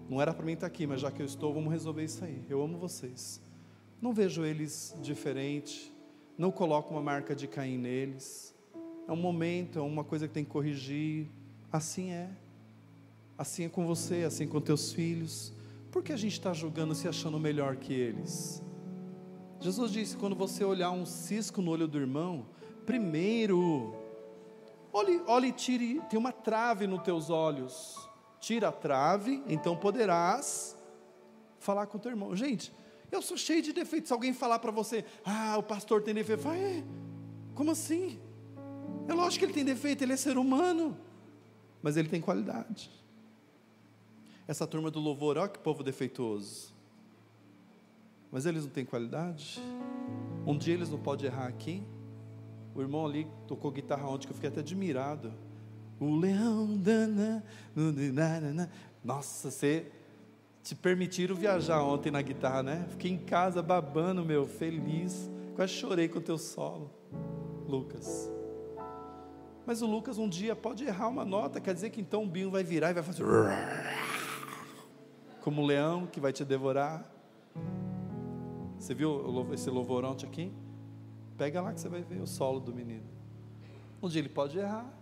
Não era para mim estar aqui, mas já que eu estou, vamos resolver isso aí. Eu amo vocês. Não vejo eles diferente, não coloco uma marca de Caim neles é um momento, é uma coisa que tem que corrigir. Assim é. Assim é com você, assim com teus filhos. Por que a gente está julgando se achando melhor que eles? Jesus disse: quando você olhar um cisco no olho do irmão, primeiro, olhe, olhe tire, tem uma trave nos teus olhos. Tira a trave, então poderás falar com o teu irmão. Gente, eu sou cheio de defeitos. Se alguém falar para você, ah, o pastor tem defeito, fala, é, como assim? É lógico que ele tem defeito, ele é ser humano, mas ele tem qualidade. Essa turma do louvor, olha que povo defeituoso. Mas eles não têm qualidade. Um dia eles não podem errar aqui. O irmão ali tocou guitarra ontem que eu fiquei até admirado. O leão, dana, nossa, você te permitiram viajar ontem na guitarra, né? Fiquei em casa babando, meu, feliz. Quase chorei com o teu solo, Lucas. Mas o Lucas um dia pode errar uma nota, quer dizer que então o Binho vai virar e vai fazer como um leão que vai te devorar. Você viu esse louvorante aqui? Pega lá que você vai ver o solo do menino. Um dia ele pode errar.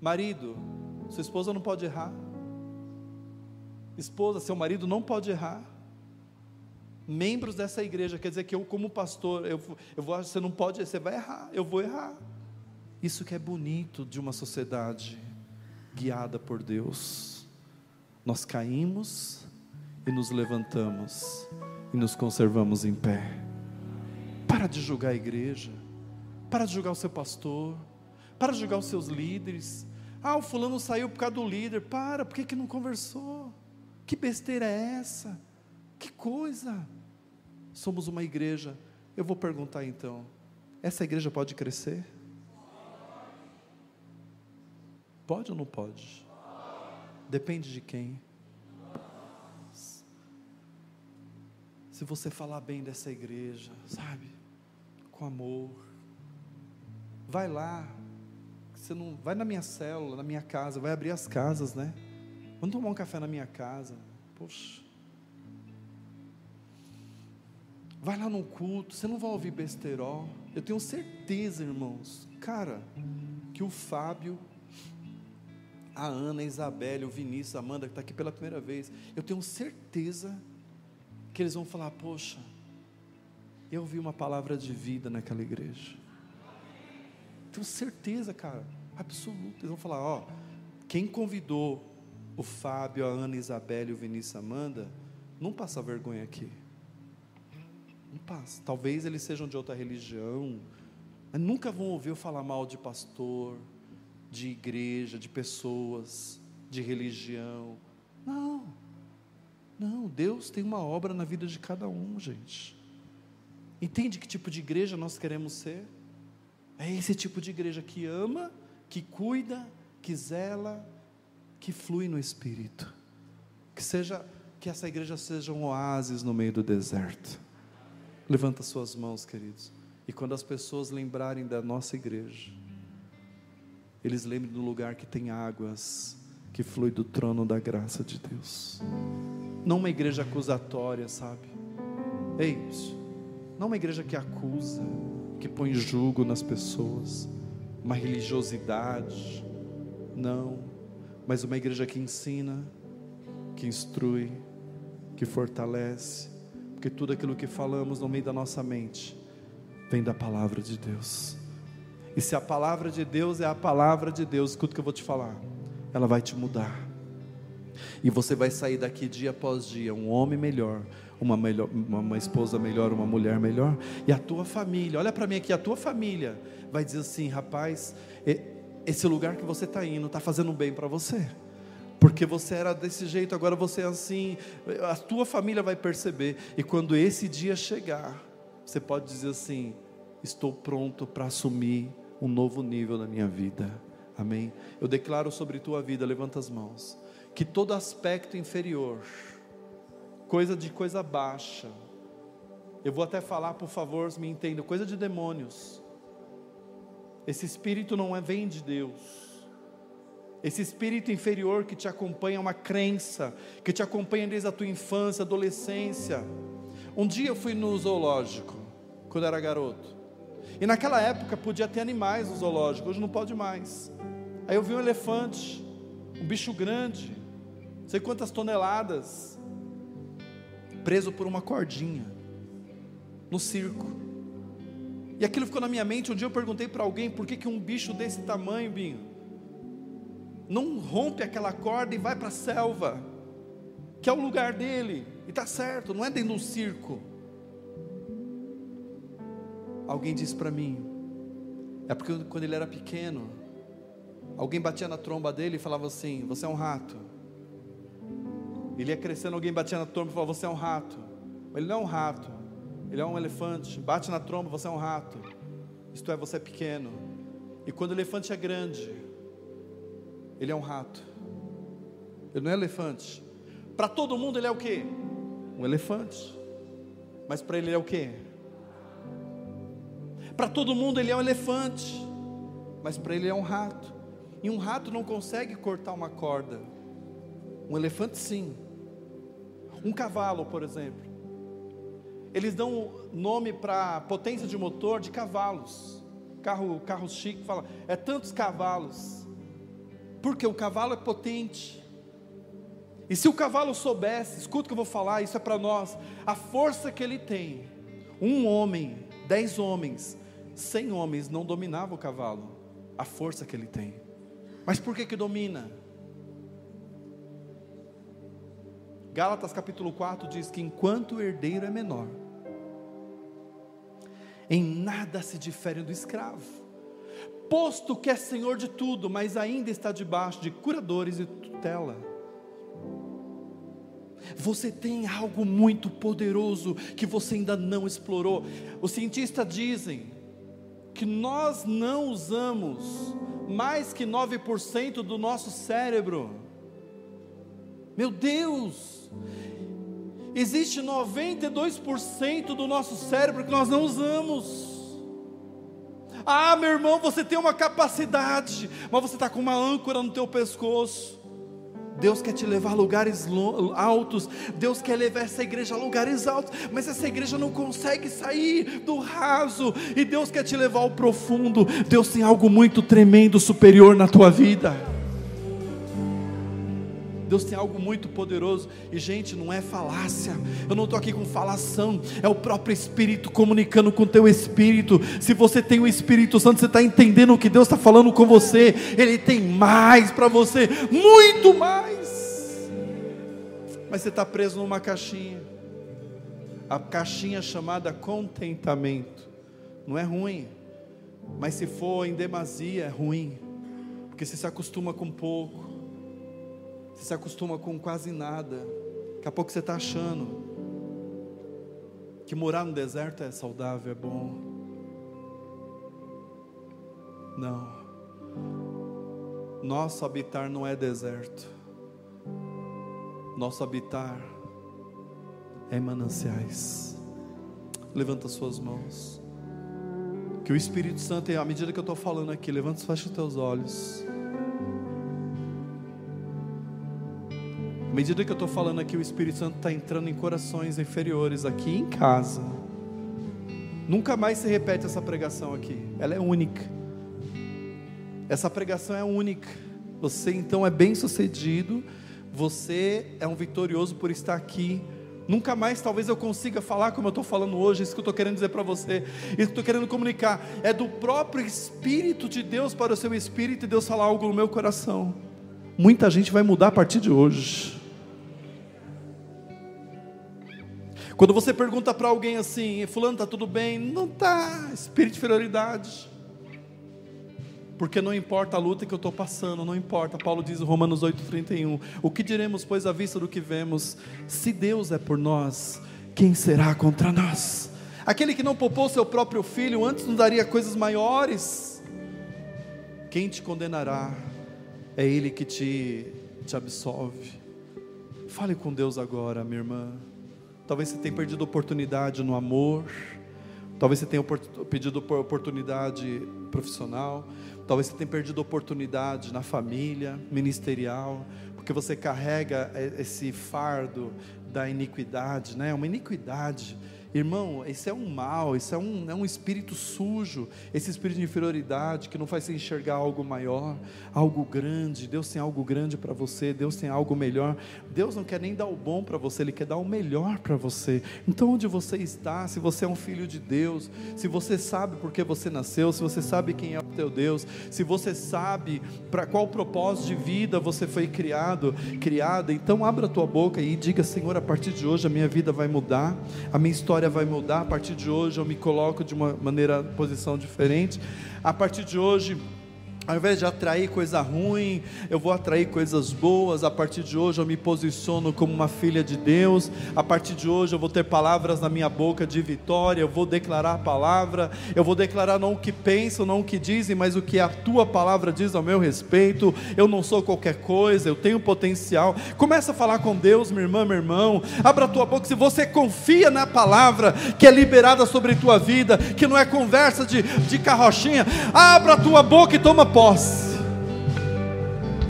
Marido, sua esposa não pode errar. Esposa, seu marido não pode errar. Membros dessa igreja, quer dizer que eu, como pastor, eu, eu vou, você não pode, você vai errar, eu vou errar. Isso que é bonito de uma sociedade guiada por Deus. Nós caímos e nos levantamos e nos conservamos em pé. Para de julgar a igreja, para de julgar o seu pastor, para de julgar os seus líderes. Ah, o fulano saiu por causa do líder. Para, por que, que não conversou? Que besteira é essa? Que coisa! Somos uma igreja. Eu vou perguntar então: essa igreja pode crescer? Pode ou não pode? Depende de quem. Se você falar bem dessa igreja, sabe? Com amor. Vai lá. Você não vai na minha célula, na minha casa, vai abrir as casas, né? Vamos tomar um café na minha casa. Poxa. Vai lá num culto, você não vai ouvir besterol. Eu tenho certeza, irmãos, cara, que o Fábio a Ana, a Isabelle, o Vinícius, a Amanda, que está aqui pela primeira vez, eu tenho certeza que eles vão falar: Poxa, eu ouvi uma palavra de vida naquela igreja. Tenho certeza, cara, absoluta. Eles vão falar: Ó, quem convidou o Fábio, a Ana, a Isabelle, o Vinícius, Amanda, não passa vergonha aqui. Não passa. Talvez eles sejam de outra religião, mas nunca vão ouvir eu falar mal de pastor de igreja, de pessoas, de religião. Não. Não, Deus tem uma obra na vida de cada um, gente. Entende que tipo de igreja nós queremos ser? É esse tipo de igreja que ama, que cuida, que zela, que flui no espírito. Que seja que essa igreja seja um oásis no meio do deserto. Levanta suas mãos, queridos. E quando as pessoas lembrarem da nossa igreja, eles lembrem do lugar que tem águas que flui do trono da graça de Deus. Não uma igreja acusatória, sabe? É isso. Não uma igreja que acusa, que põe julgo nas pessoas, uma religiosidade. Não, mas uma igreja que ensina, que instrui, que fortalece, porque tudo aquilo que falamos no meio da nossa mente vem da palavra de Deus. E se a palavra de Deus é a palavra de Deus, escuta o que eu vou te falar, ela vai te mudar. E você vai sair daqui dia após dia, um homem melhor, uma, melhor, uma, esposa melhor, uma mulher melhor, e a tua família, olha para mim aqui, a tua família vai dizer assim: rapaz, esse lugar que você está indo está fazendo bem para você, porque você era desse jeito, agora você é assim. A tua família vai perceber. E quando esse dia chegar, você pode dizer assim: estou pronto para assumir um novo nível na minha vida. Amém. Eu declaro sobre tua vida, levanta as mãos, que todo aspecto inferior, coisa de coisa baixa, eu vou até falar, por favor, me entenda, coisa de demônios. Esse espírito não é, vem de Deus. Esse espírito inferior que te acompanha é uma crença, que te acompanha desde a tua infância, adolescência. Um dia eu fui no zoológico, quando era garoto. E naquela época podia ter animais no zoológico, hoje não pode mais. Aí eu vi um elefante, um bicho grande, sei quantas toneladas, preso por uma cordinha, no circo. E aquilo ficou na minha mente. Um dia eu perguntei para alguém por que, que um bicho desse tamanho, Binho, não rompe aquela corda e vai para a selva, que é o lugar dele, e está certo, não é dentro de um circo. Alguém disse para mim, é porque quando ele era pequeno, alguém batia na tromba dele e falava assim: Você é um rato. Ele ia crescendo, alguém batia na tromba e falava: Você é um rato. Ele não é um rato, ele é um elefante. Bate na tromba, você é um rato. Isto é, você é pequeno. E quando o elefante é grande, ele é um rato. Ele não é elefante. Para todo mundo ele é o quê? Um elefante. Mas para ele é o quê? Para todo mundo ele é um elefante. Mas para ele é um rato. E um rato não consegue cortar uma corda. Um elefante sim. Um cavalo, por exemplo. Eles dão nome para potência de motor de cavalos. Carro, carro chique fala, é tantos cavalos. Porque o cavalo é potente. E se o cavalo soubesse, escuta o que eu vou falar, isso é para nós, a força que ele tem. Um homem, dez homens, cem homens não dominavam o cavalo, a força que ele tem. Mas por que que domina? Gálatas capítulo 4 diz que enquanto o herdeiro é menor, em nada se difere do escravo posto que é senhor de tudo, mas ainda está debaixo de curadores e tutela. Você tem algo muito poderoso que você ainda não explorou. Os cientistas dizem que nós não usamos mais que 9% do nosso cérebro. Meu Deus! Existe 92% do nosso cérebro que nós não usamos. Ah, meu irmão, você tem uma capacidade, mas você está com uma âncora no teu pescoço. Deus quer te levar a lugares altos, Deus quer levar essa igreja a lugares altos, mas essa igreja não consegue sair do raso, e Deus quer te levar ao profundo. Deus tem algo muito tremendo, superior na tua vida. Deus tem algo muito poderoso. E, gente, não é falácia. Eu não estou aqui com falação. É o próprio Espírito comunicando com o teu Espírito. Se você tem o Espírito Santo, você está entendendo o que Deus está falando com você. Ele tem mais para você, muito mais. Mas você está preso numa caixinha. A caixinha chamada contentamento. Não é ruim. Mas se for em demasia, é ruim. Porque você se acostuma com pouco você se acostuma com quase nada. Daqui a pouco você está achando que morar no deserto é saudável, é bom. Não. Nosso habitar não é deserto. Nosso habitar é mananciais. Levanta suas mãos. Que o Espírito Santo, à medida que eu estou falando aqui, levanta fecha os teus olhos. Medida que eu estou falando aqui, o Espírito Santo está entrando em corações inferiores aqui em casa. Nunca mais se repete essa pregação aqui. Ela é única. Essa pregação é única. Você então é bem sucedido. Você é um vitorioso por estar aqui. Nunca mais talvez eu consiga falar como eu estou falando hoje, isso que eu estou querendo dizer para você, isso que eu estou querendo comunicar, é do próprio Espírito de Deus para o seu Espírito e Deus falar algo no meu coração. Muita gente vai mudar a partir de hoje. Quando você pergunta para alguém assim, fulano está tudo bem? Não está, espírito de inferioridade. porque não importa a luta que eu estou passando, não importa. Paulo diz em Romanos 8,31: O que diremos, pois, à vista do que vemos? Se Deus é por nós, quem será contra nós? Aquele que não poupou seu próprio filho, antes nos daria coisas maiores. Quem te condenará? É Ele que te, te absolve. Fale com Deus agora, minha irmã. Talvez você tenha perdido oportunidade no amor. Talvez você tenha pedido oportunidade profissional. Talvez você tenha perdido oportunidade na família, ministerial, porque você carrega esse fardo da iniquidade, né? Uma iniquidade Irmão, esse é um mal, esse é um, é um espírito sujo, esse espírito de inferioridade que não faz você enxergar algo maior, algo grande. Deus tem algo grande para você, Deus tem algo melhor. Deus não quer nem dar o bom para você, Ele quer dar o melhor para você. Então, onde você está, se você é um filho de Deus, se você sabe por que você nasceu, se você sabe quem é o teu Deus, se você sabe para qual propósito de vida você foi criado, criada, então abra a tua boca e diga: Senhor, a partir de hoje a minha vida vai mudar, a minha história história vai mudar. A partir de hoje eu me coloco de uma maneira, posição diferente. A partir de hoje ao invés de atrair coisa ruim, eu vou atrair coisas boas. A partir de hoje eu me posiciono como uma filha de Deus. A partir de hoje eu vou ter palavras na minha boca de vitória. Eu vou declarar a palavra. Eu vou declarar não o que pensam, não o que dizem, mas o que a tua palavra diz ao meu respeito. Eu não sou qualquer coisa, eu tenho potencial. Começa a falar com Deus, minha irmã, meu irmão. Abra a tua boca. Se você confia na palavra que é liberada sobre tua vida, que não é conversa de, de carrochinha, abra a tua boca e toma posse.